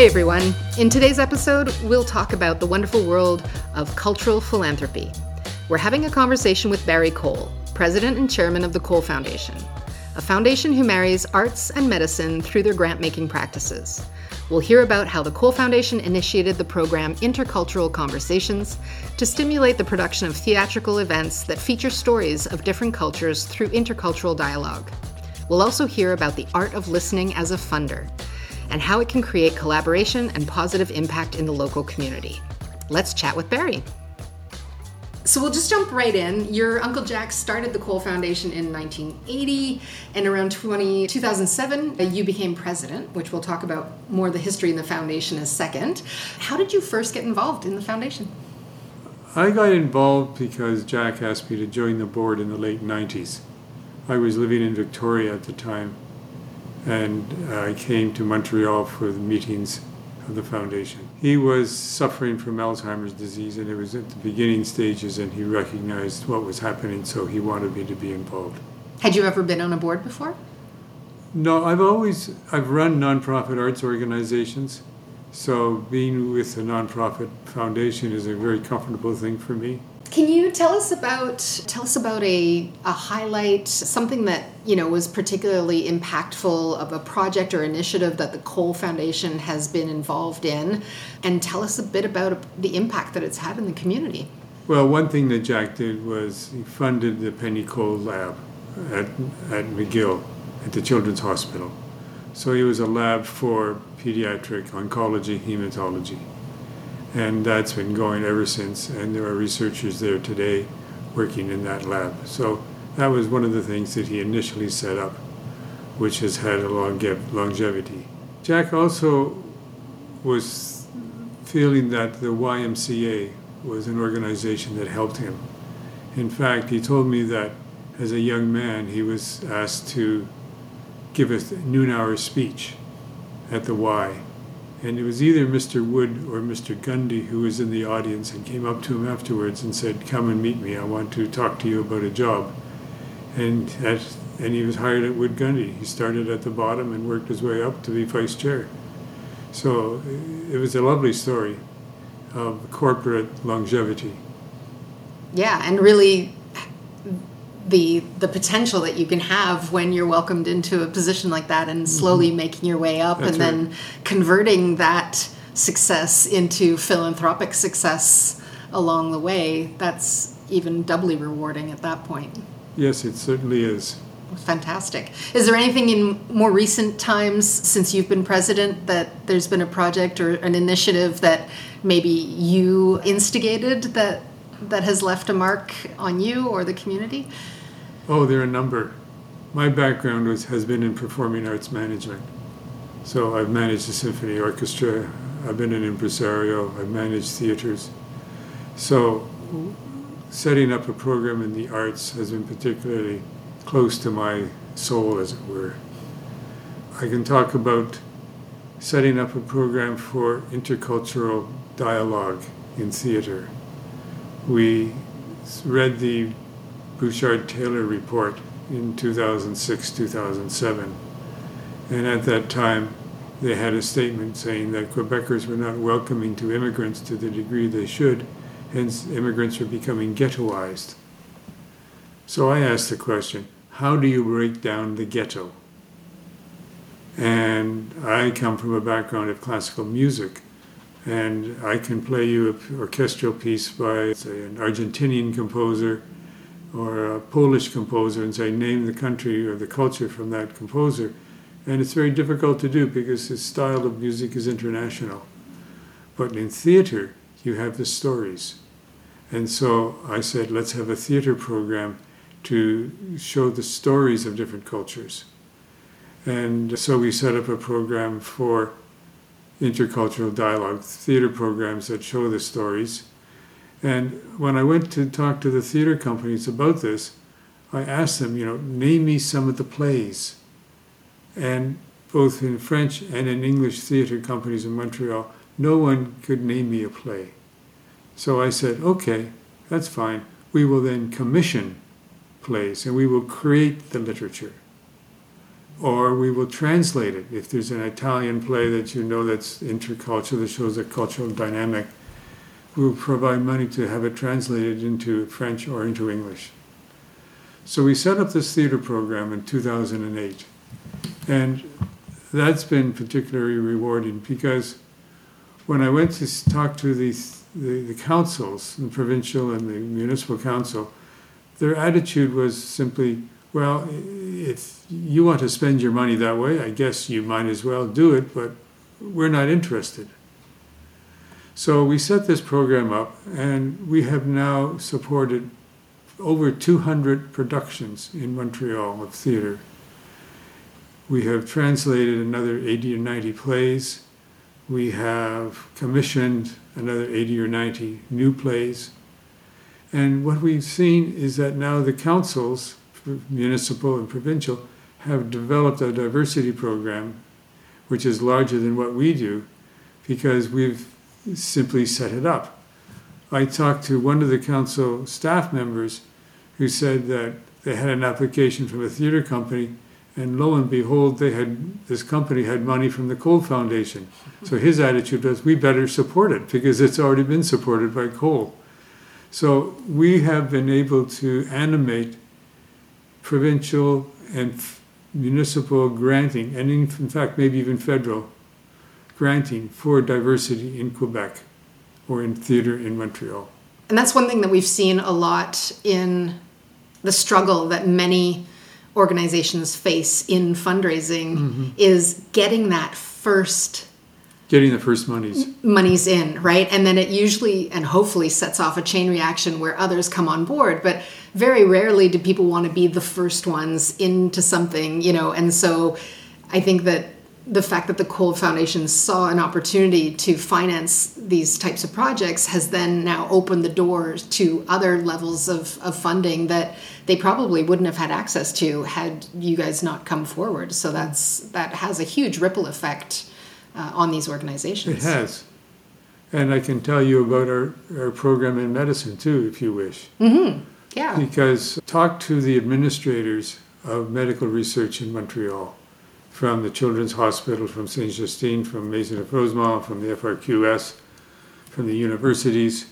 Hey everyone. In today's episode, we'll talk about the wonderful world of cultural philanthropy. We're having a conversation with Barry Cole, president and chairman of the Cole Foundation, a foundation who marries arts and medicine through their grant making practices. We'll hear about how the Cole Foundation initiated the program Intercultural Conversations to stimulate the production of theatrical events that feature stories of different cultures through intercultural dialogue. We'll also hear about the art of listening as a funder and how it can create collaboration and positive impact in the local community. Let's chat with Barry. So we'll just jump right in. Your Uncle Jack started the Cole Foundation in 1980, and around 20, 2007, uh, you became president, which we'll talk about more the history in the foundation in a second. How did you first get involved in the foundation? I got involved because Jack asked me to join the board in the late 90s. I was living in Victoria at the time, and I came to Montreal for the meetings of the foundation. He was suffering from Alzheimer's disease, and it was at the beginning stages, and he recognized what was happening, so he wanted me to be involved. Had you ever been on a board before? No, I've always I've run nonprofit arts organizations, so being with a nonprofit foundation is a very comfortable thing for me. Can you tell us about tell us about a, a highlight, something that you know was particularly impactful of a project or initiative that the Cole Foundation has been involved in, and tell us a bit about the impact that it's had in the community. Well, one thing that Jack did was he funded the Penny Cole Lab at, at McGill at the Children's Hospital. So it was a lab for pediatric oncology, hematology and that's been going ever since. And there are researchers there today working in that lab. So that was one of the things that he initially set up, which has had a longe- longevity. Jack also was feeling that the YMCA was an organization that helped him. In fact, he told me that as a young man, he was asked to give a noon hour speech at the Y and it was either Mr. Wood or Mr. Gundy who was in the audience and came up to him afterwards and said, Come and meet me. I want to talk to you about a job. And, and he was hired at Wood Gundy. He started at the bottom and worked his way up to be vice chair. So it was a lovely story of corporate longevity. Yeah, and really the the potential that you can have when you're welcomed into a position like that and slowly mm-hmm. making your way up That's and right. then converting that success into philanthropic success along the way that's even doubly rewarding at that point yes it certainly is fantastic is there anything in more recent times since you've been president that there's been a project or an initiative that maybe you instigated that that has left a mark on you or the community Oh, there are a number. My background was, has been in performing arts management. So I've managed the symphony orchestra, I've been an impresario, I've managed theaters. So setting up a program in the arts has been particularly close to my soul, as it were. I can talk about setting up a program for intercultural dialogue in theater. We read the Bouchard Taylor report in 2006 2007. And at that time, they had a statement saying that Quebecers were not welcoming to immigrants to the degree they should, hence, immigrants are becoming ghettoized. So I asked the question how do you break down the ghetto? And I come from a background of classical music, and I can play you an orchestral piece by, say, an Argentinian composer or a Polish composer and say, name the country or the culture from that composer. And it's very difficult to do because his style of music is international. But in theater, you have the stories. And so I said, let's have a theater program to show the stories of different cultures. And so we set up a program for intercultural dialogue, theater programs that show the stories and when I went to talk to the theater companies about this, I asked them, you know, name me some of the plays. And both in French and in English theater companies in Montreal, no one could name me a play. So I said, okay, that's fine. We will then commission plays and we will create the literature. Or we will translate it. If there's an Italian play that you know that's intercultural, that shows a cultural dynamic, we'll provide money to have it translated into French or into English. So we set up this theater program in 2008. And that's been particularly rewarding because when I went to talk to the, the, the councils, the provincial and the municipal council, their attitude was simply, well, if you want to spend your money that way, I guess you might as well do it, but we're not interested. So we set this program up, and we have now supported over 200 productions in Montreal of theater. We have translated another 80 or 90 plays. We have commissioned another 80 or 90 new plays. And what we've seen is that now the councils, municipal and provincial, have developed a diversity program which is larger than what we do because we've simply set it up. I talked to one of the council staff members who said that they had an application from a theater company and lo and behold they had this company had money from the Cole Foundation. So his attitude was we better support it because it's already been supported by Cole. So we have been able to animate provincial and f- municipal granting, and in, in fact, maybe even federal granting for diversity in Quebec or in theater in Montreal. And that's one thing that we've seen a lot in the struggle that many organizations face in fundraising mm-hmm. is getting that first getting the first monies. Monies in right? And then it usually and hopefully sets off a chain reaction where others come on board but very rarely do people want to be the first ones into something you know? And so i think that the fact that the Cole Foundation saw an opportunity to finance these types of projects has then now opened the doors to other levels of, of funding that they probably wouldn't have had access to had you guys not come forward. So that's that has a huge ripple effect uh, on these organizations. It has. And I can tell you about our, our program in medicine too, if you wish. Mm-hmm. Yeah. Because talk to the administrators of medical research in Montreal from the Children's Hospital, from St. Justine, from Maisonneuve-Rosemont, from the FRQS, from the universities,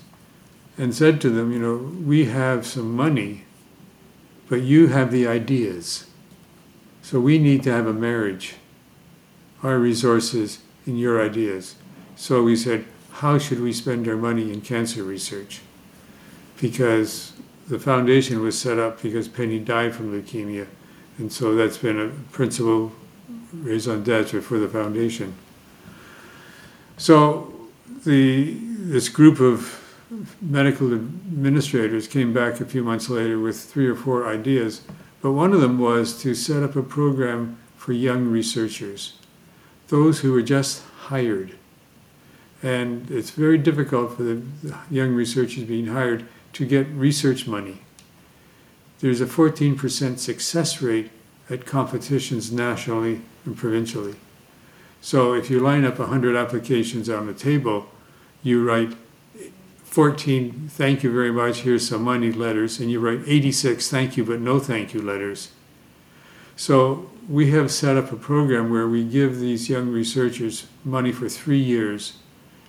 and said to them, you know, we have some money, but you have the ideas. So we need to have a marriage, our resources and your ideas. So we said, how should we spend our money in cancer research? Because the foundation was set up because Penny died from leukemia. And so that's been a principal raison d'etre for the foundation. So the this group of medical administrators came back a few months later with three or four ideas, but one of them was to set up a program for young researchers, those who were just hired. And it's very difficult for the young researchers being hired to get research money. There's a 14% success rate at competitions nationally and provincially. So if you line up 100 applications on the table, you write 14 thank you very much, here's some money letters, and you write 86 thank you but no thank you letters. So we have set up a program where we give these young researchers money for three years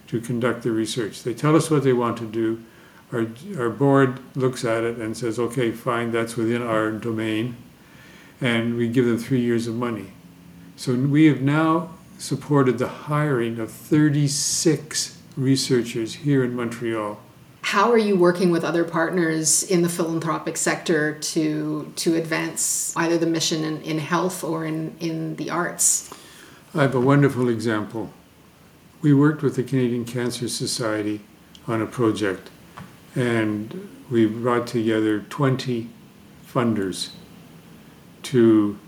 to conduct the research. They tell us what they want to do. Our, our board looks at it and says, okay, fine, that's within our domain. And we give them three years of money. So we have now supported the hiring of 36 researchers here in Montreal. How are you working with other partners in the philanthropic sector to to advance either the mission in, in health or in, in the arts? I have a wonderful example. We worked with the Canadian Cancer Society on a project, and we brought together 20 funders to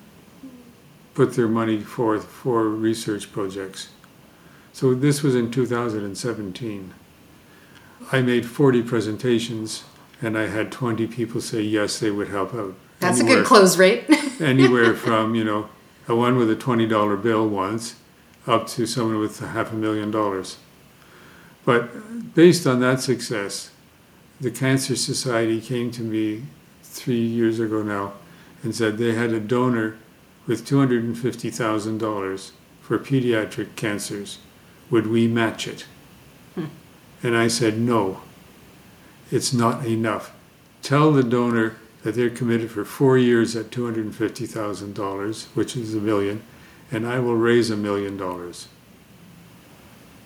put their money forth for research projects. So this was in 2017. I made 40 presentations and I had 20 people say yes, they would help out. That's anywhere, a good close rate. anywhere from, you know, a one with a $20 bill once up to someone with a half a million dollars. But based on that success, the Cancer Society came to me three years ago now and said they had a donor with $250,000 for pediatric cancers. Would we match it? And I said, no, it's not enough. Tell the donor that they're committed for four years at $250,000, which is a million, and I will raise a million dollars.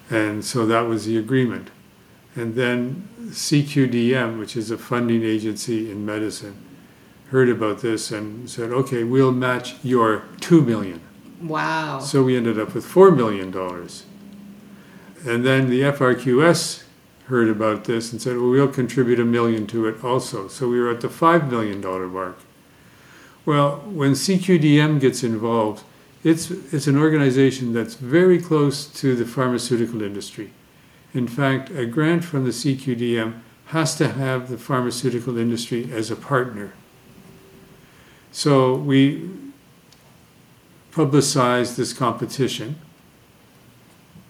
And so that was the agreement. And then CQDM, which is a funding agency in medicine, heard about this and said, okay, we'll match your two million. Wow. So we ended up with four million dollars. And then the FRQS heard about this and said, well, we'll contribute a million to it also. So we were at the five million dollar mark. Well, when CQDM gets involved, it's, it's an organization that's very close to the pharmaceutical industry. In fact, a grant from the CQDM has to have the pharmaceutical industry as a partner. So we publicized this competition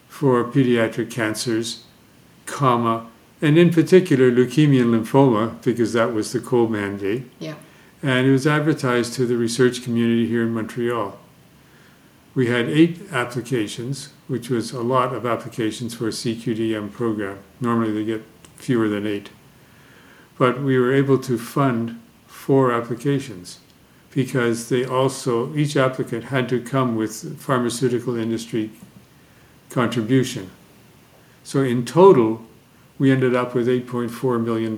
for pediatric cancers, comma, and in particular leukemia and lymphoma, because that was the Cole mandate. Yeah. And it was advertised to the research community here in Montreal. We had eight applications, which was a lot of applications for a CQDM program. Normally they get fewer than eight. But we were able to fund four applications because they also, each applicant had to come with pharmaceutical industry contribution. So in total, we ended up with $8.4 million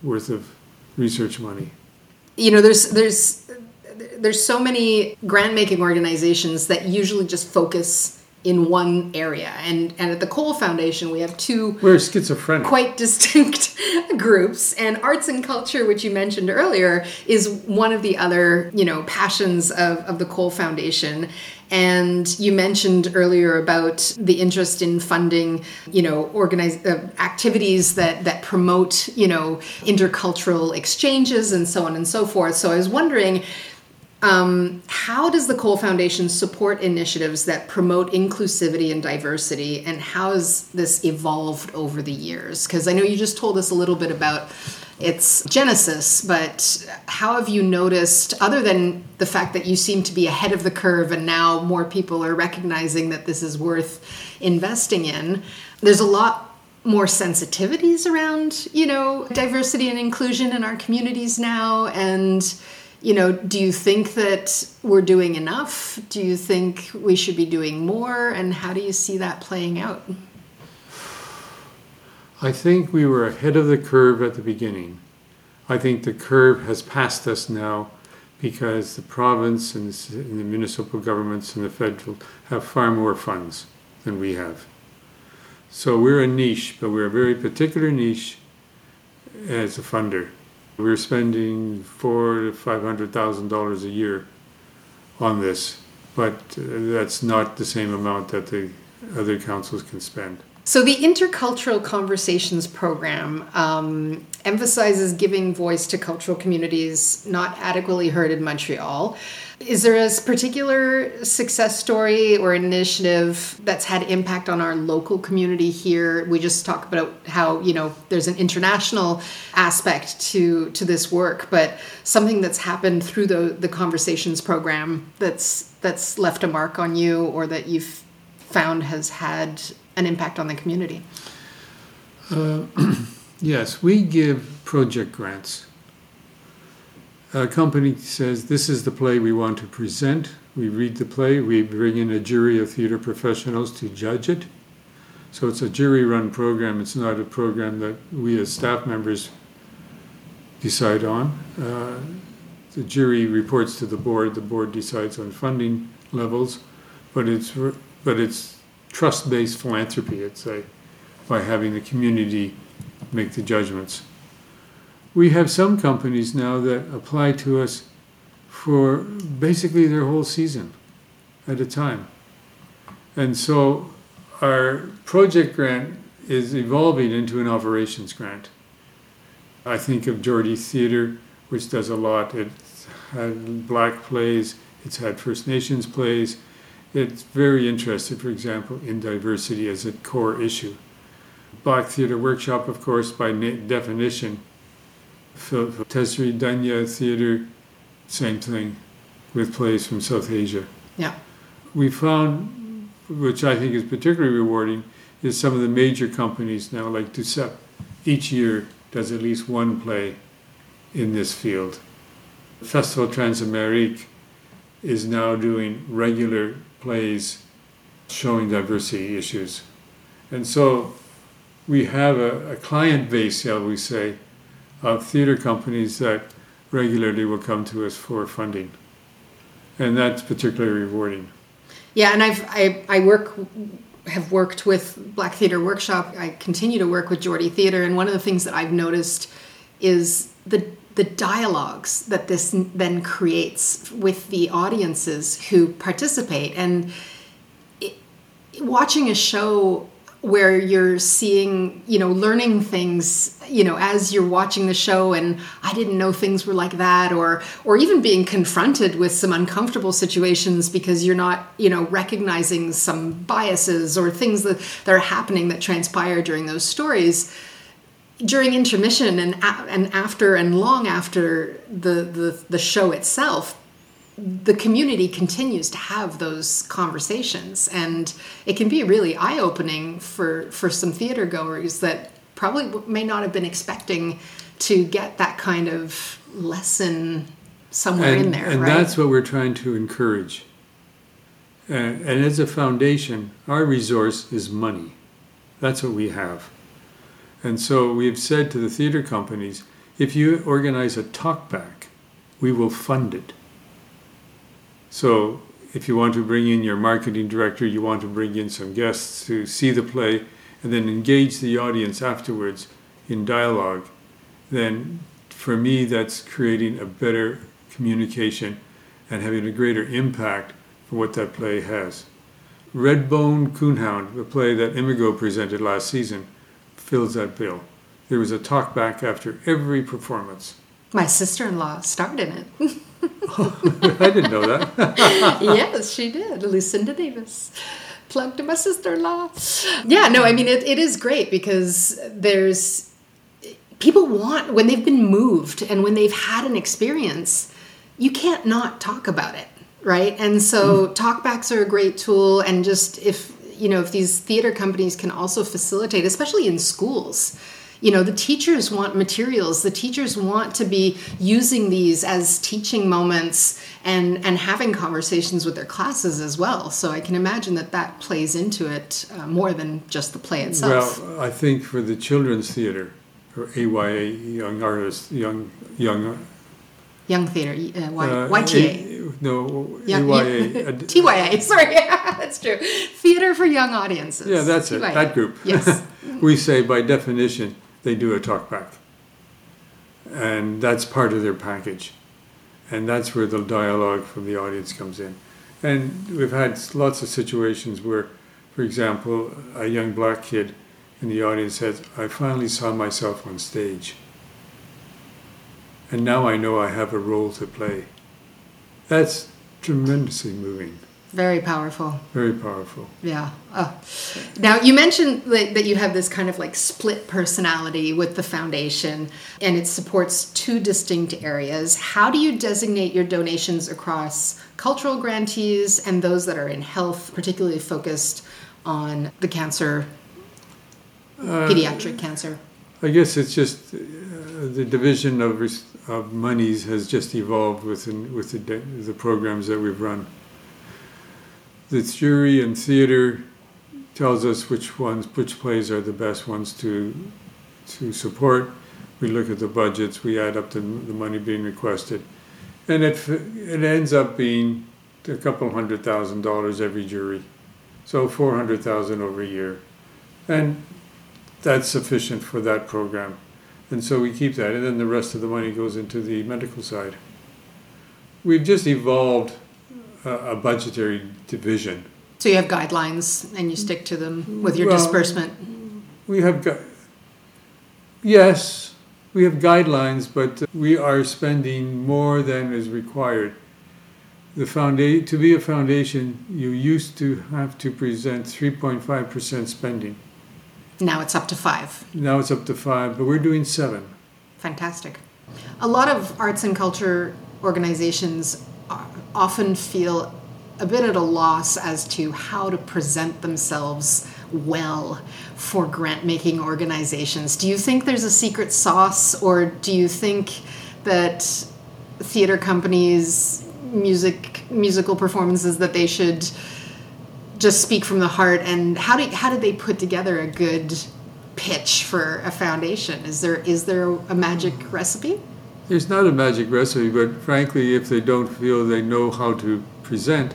worth of research money. You know, there's, there's, there's so many grant making organizations that usually just focus in one area. And and at the Cole Foundation we have two we're schizophrenic. quite distinct groups. And arts and culture which you mentioned earlier is one of the other you know passions of, of the Cole Foundation and you mentioned earlier about the interest in funding, you know, organize uh, activities that that promote, you know, intercultural exchanges and so on and so forth. So I was wondering, um, how does the Cole Foundation support initiatives that promote inclusivity and diversity, and how has this evolved over the years? Because I know you just told us a little bit about its genesis, but how have you noticed, other than the fact that you seem to be ahead of the curve and now more people are recognizing that this is worth investing in, there's a lot more sensitivities around, you know, diversity and inclusion in our communities now and you know, do you think that we're doing enough? Do you think we should be doing more? And how do you see that playing out? I think we were ahead of the curve at the beginning. I think the curve has passed us now because the province and the, municipal governments and the federal have far more funds than we have. So we're a niche, but we're a very particular niche as a funder. We're spending four to five hundred thousand dollars a year on this, but uh, that's not the same amount that the other councils can spend. So, the Intercultural Conversations program um, emphasizes giving voice to cultural communities not adequately heard in Montreal. Is there a particular success story or initiative that's had impact on our local community here? We just talk about how you know there's an international aspect to to this work, but something that's happened through the the conversations program that's that's left a mark on you or that you've found has had an impact on the community. Uh, yes, we give project grants a company says, This is the play we want to present. We read the play, we bring in a jury of theater professionals to judge it. So it's a jury run program, it's not a program that we as staff members decide on. Uh, the jury reports to the board, the board decides on funding levels, but it's, but it's trust based philanthropy, I'd say, by having the community make the judgments we have some companies now that apply to us for basically their whole season at a time. And so our project grant is evolving into an operations grant. I think of Geordie Theatre, which does a lot. It's had black plays, it's had First Nations plays. It's very interested, for example, in diversity as a core issue. Black Theatre Workshop, of course, by definition, for Teesri Duniya Theatre, same thing. with plays from South Asia. Yeah. We found, which I think is particularly rewarding, is some of the major companies now, like Duceppe, each year does at least one play in this field. Festival Transamérique is now doing regular plays showing diversity issues. And so we have a, a client base, shall we say, of theater companies that regularly will come to us for funding. And that's particularly rewarding. Yeah, and I've I, I work have worked with Black Theater Workshop. I continue to work with Geordie Theater, and one of the things that I've noticed is the the dialogues that this then creates with the audiences who participate. And it, watching a show where you're seeing you know learning things you know as you're watching the show and i didn't know things were like that or or even being confronted with some uncomfortable situations because you're not you know recognizing some biases or things that, that are happening that transpire during those stories during intermission and and after and long after the the, the show itself the community continues to have those conversations. And it can be really eye-opening for for some theater goers that probably may not have been expecting to get that kind of lesson somewhere and, in there and right? that's what we're trying to encourage. And, and as a foundation our resource is money. That's what we have and so we've said to the theater companies if you organize a talkback we will fund it so if you want to bring in your marketing director, you want to bring in some guests to see the play and then engage the audience afterwards in dialogue, then for me that's creating a better communication and having a greater impact for what that play has. Redbone Coonhound, the play that Imago presented last season, fills that bill. There was a talkback after every performance. My sister in law starred in it. I didn't know that. yes, she did. Lucinda Davis. Plug to my sister in law. Yeah, no, I mean, it, it is great because there's people want, when they've been moved and when they've had an experience, you can't not talk about it, right? And so, mm. talkbacks are a great tool. And just if, you know, if these theater companies can also facilitate, especially in schools, you know the teachers want materials. The teachers want to be using these as teaching moments and and having conversations with their classes as well. So i can imagine that that plays into it uh, more than just the play itself. Well i think for the children's theater or aya young artists young young Young theater, uh, y, uh, YTA. A, no, young, AYA. TYA, sorry, that's true. Theater for young audiences. Yeah, that's TYA. it, that group. Yes. we say by definition, they do a talkback. And that's part of their package. And that's where the dialogue from the audience comes in. And we've had lots of situations where, for example, a young black kid in the audience says, I finally saw myself on stage. And now I know I have a role to play. That's tremendously moving. Very powerful. Very powerful. Yeah. Oh. Now, you mentioned that you have this kind of like split personality with the foundation and it supports two distinct areas. How do you designate your donations across cultural grantees and those that are in health, particularly focused on the cancer, uh, pediatric cancer? I guess it's just uh, the division of, of monies has just evolved within with the, the programs that we've run. The jury and theater tells us which ones, which plays are the best ones to to support. We look at the budgets, we add up the, the money being requested, and it it ends up being a couple hundred thousand dollars every jury, so four hundred thousand over a year, and that's sufficient for that program, and so we keep that, and then the rest of the money goes into the medical side. We've just evolved a, budgetary division. So you have guidelines and you stick to them with your well, disbursement? We have, gu- yes, we have guidelines, but we are spending more than is required. The founda- to be a foundation, you used to have to present 3.5% spending. Now it's up to five. Now it's up to five, but we're doing seven. Fantastic. A lot of arts and culture organizations uh, often feel a bit at a loss as to how to present themselves well for grant making organizations. Do you think there's a secret sauce, or do you think that theater companies, music, musical performances, that they should just speak from the heart? And how do how did they put together a good pitch for a foundation? Is there is there a magic recipe? There's not a magic recipe, but frankly, if they don't feel they know how to present,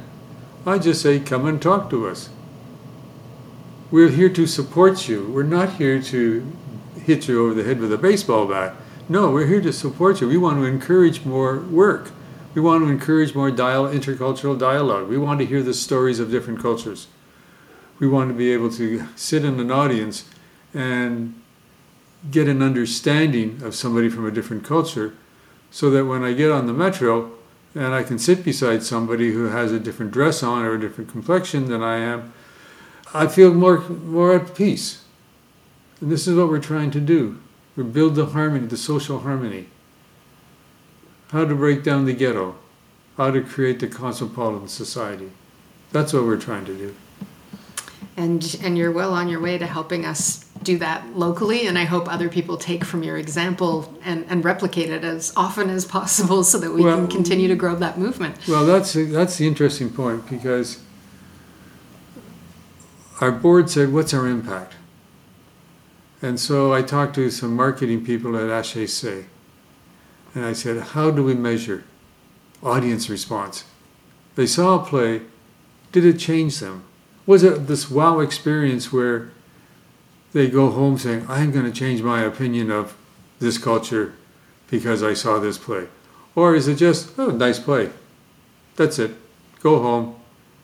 I just say, come and talk to us. We're here to support you. We're not here to hit you over the head with a baseball bat. No, we're here to support you. We want to encourage more work. We want to encourage more dial- intercultural dialogue. We want to hear the stories of different cultures. We want to be able to sit in an audience and get an understanding of somebody from a different culture so that when I get on the metro and I can sit beside somebody who has a different dress on or a different complexion than I am, I feel more, more at peace. And this is what we're trying to do. We build the harmony, the social harmony. How to break down the ghetto, how to create the cosmopolitan society. That's what we're trying to do. And and you're well on your way to helping us do that locally and I hope other people take from your example and, and replicate it as often as possible so that we well, can continue to grow that movement. Well, that's that's the interesting point because our board said, "What's our impact?" And so I talked to some marketing people at HEC, and I said, "How do we measure audience response?" They saw a play. Did it change them? Was it this wow experience where they go home saying, I'm going to change my opinion of this culture because I saw this play? Or is it just, oh, nice play? That's it. Go home,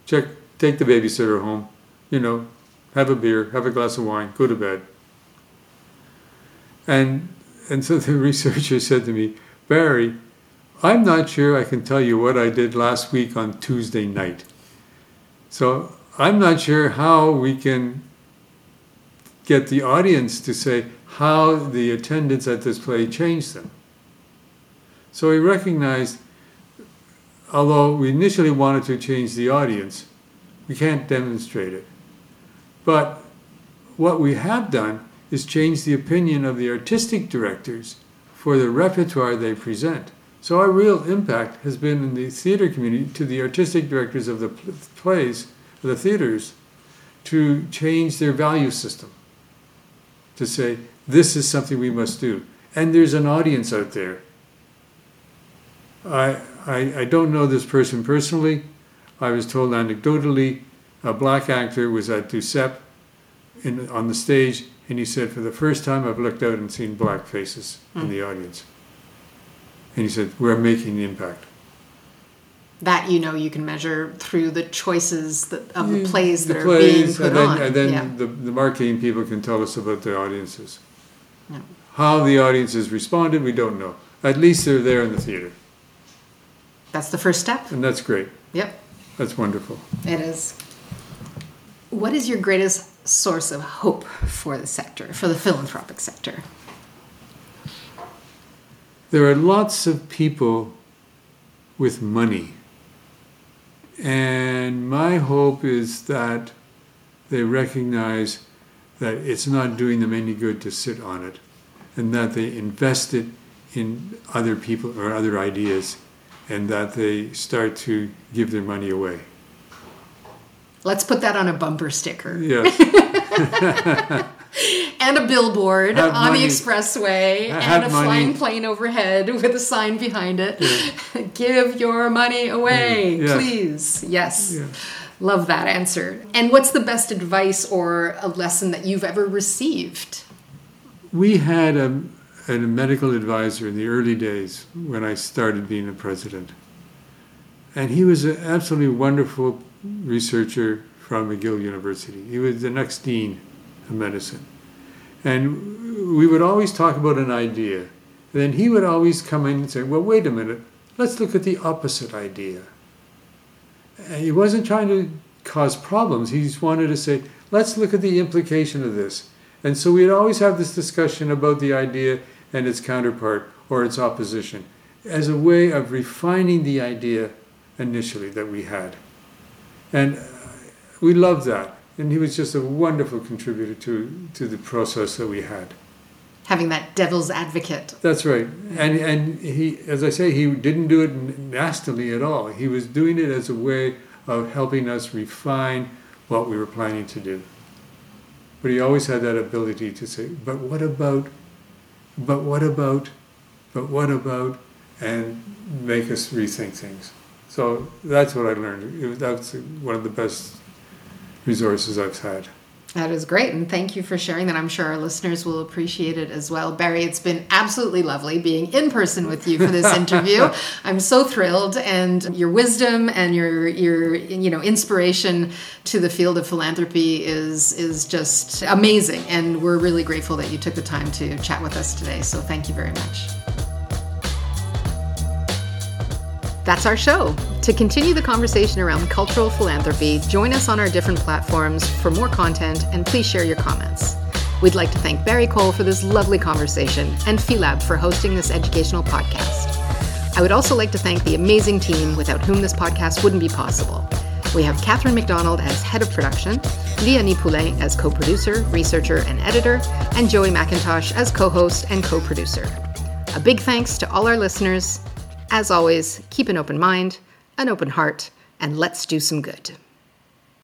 check, take the babysitter home, you know, have a beer, have a glass of wine, go to bed. And, and so the researcher said to me, Barry, I'm not sure I can tell you what I did last week on Tuesday night. So I'm not sure how we can get the audience to say how the attendance at this play changed them. So he recognized, although we initially wanted to change the audience, we can't demonstrate it. But what we have done is change the opinion of the artistic directors for the repertoire they present. So our real impact has been in the theater community to the artistic directors of the plays, the theaters, to change their value system to say, this is something we must do. And there's an audience out there. I, I, I don't know this person personally. I was told anecdotally a black actor was at Duceppe in, on the stage, and he said, For the first time, I've looked out and seen black faces mm. in hmm. the audience. And he said, We're making the impact that you know you can measure through the choices that, of the plays that the plays, are being put and then, on. And then yeah. the, the marketing people can tell us about the audiences. No. How the audiences responded, we don't know. At least they're there in the theater. That's the first step. And that's great. Yep. That's wonderful. It is. What is your greatest source of hope for the sector, for the philanthropic sector? There are lots of people with money and my hope is that they recognize that it's not doing them any good to sit on it and that they invest it in other people or other ideas and that they start to give their money away. Let's put that on a bumper sticker. Yes. and a billboard have on money. the expressway have and a money. flying plane overhead with a sign behind it. Yeah. Give your money away, mm. yes. please. Yes. Yeah. Love that answer. And what's the best advice or a lesson that you've ever received? We had a, a medical advisor in the early days when I started being a president. And he was an absolutely wonderful researcher from McGill University. He was the next dean of medicine. And we would always talk about an idea. And then he would always come in and say, Well, wait a minute, let's look at the opposite idea. And he wasn't trying to cause problems, he just wanted to say, Let's look at the implication of this. And so we'd always have this discussion about the idea and its counterpart or its opposition as a way of refining the idea initially that we had. And we loved that. And he was just a wonderful contributor to, to the process that we had. Having that devil's advocate. That's right. And, and he, as I say, he didn't do it nastily at all. He was doing it as a way of helping us refine what we were planning to do. But he always had that ability to say, but what about, but what about, but what about, and make us rethink things. So that's what I learned. That's one of the best resources I've had. That is great. And thank you for sharing that. I'm sure our listeners will appreciate it as well. Barry, it's been absolutely lovely being in person with you for this interview. I'm so thrilled and your wisdom and your your you know inspiration to the field of philanthropy is is just amazing and we're really grateful that you took the time to chat with us today. So thank you very much. That's our show. To continue the conversation around cultural philanthropy, join us on our different platforms for more content and please share your comments. We'd like to thank Barry Cole for this lovely conversation and Philab for hosting this educational podcast. I would also like to thank the amazing team without whom this podcast wouldn't be possible. We have Katherine Mac Donald as head of production, Léonie Poulin as co producer, researcher, and editor, and Joey Mac Intosh as co host and co producer. A big thanks to all our listeners as always, keep an open mind, an open heart, and let's do some good.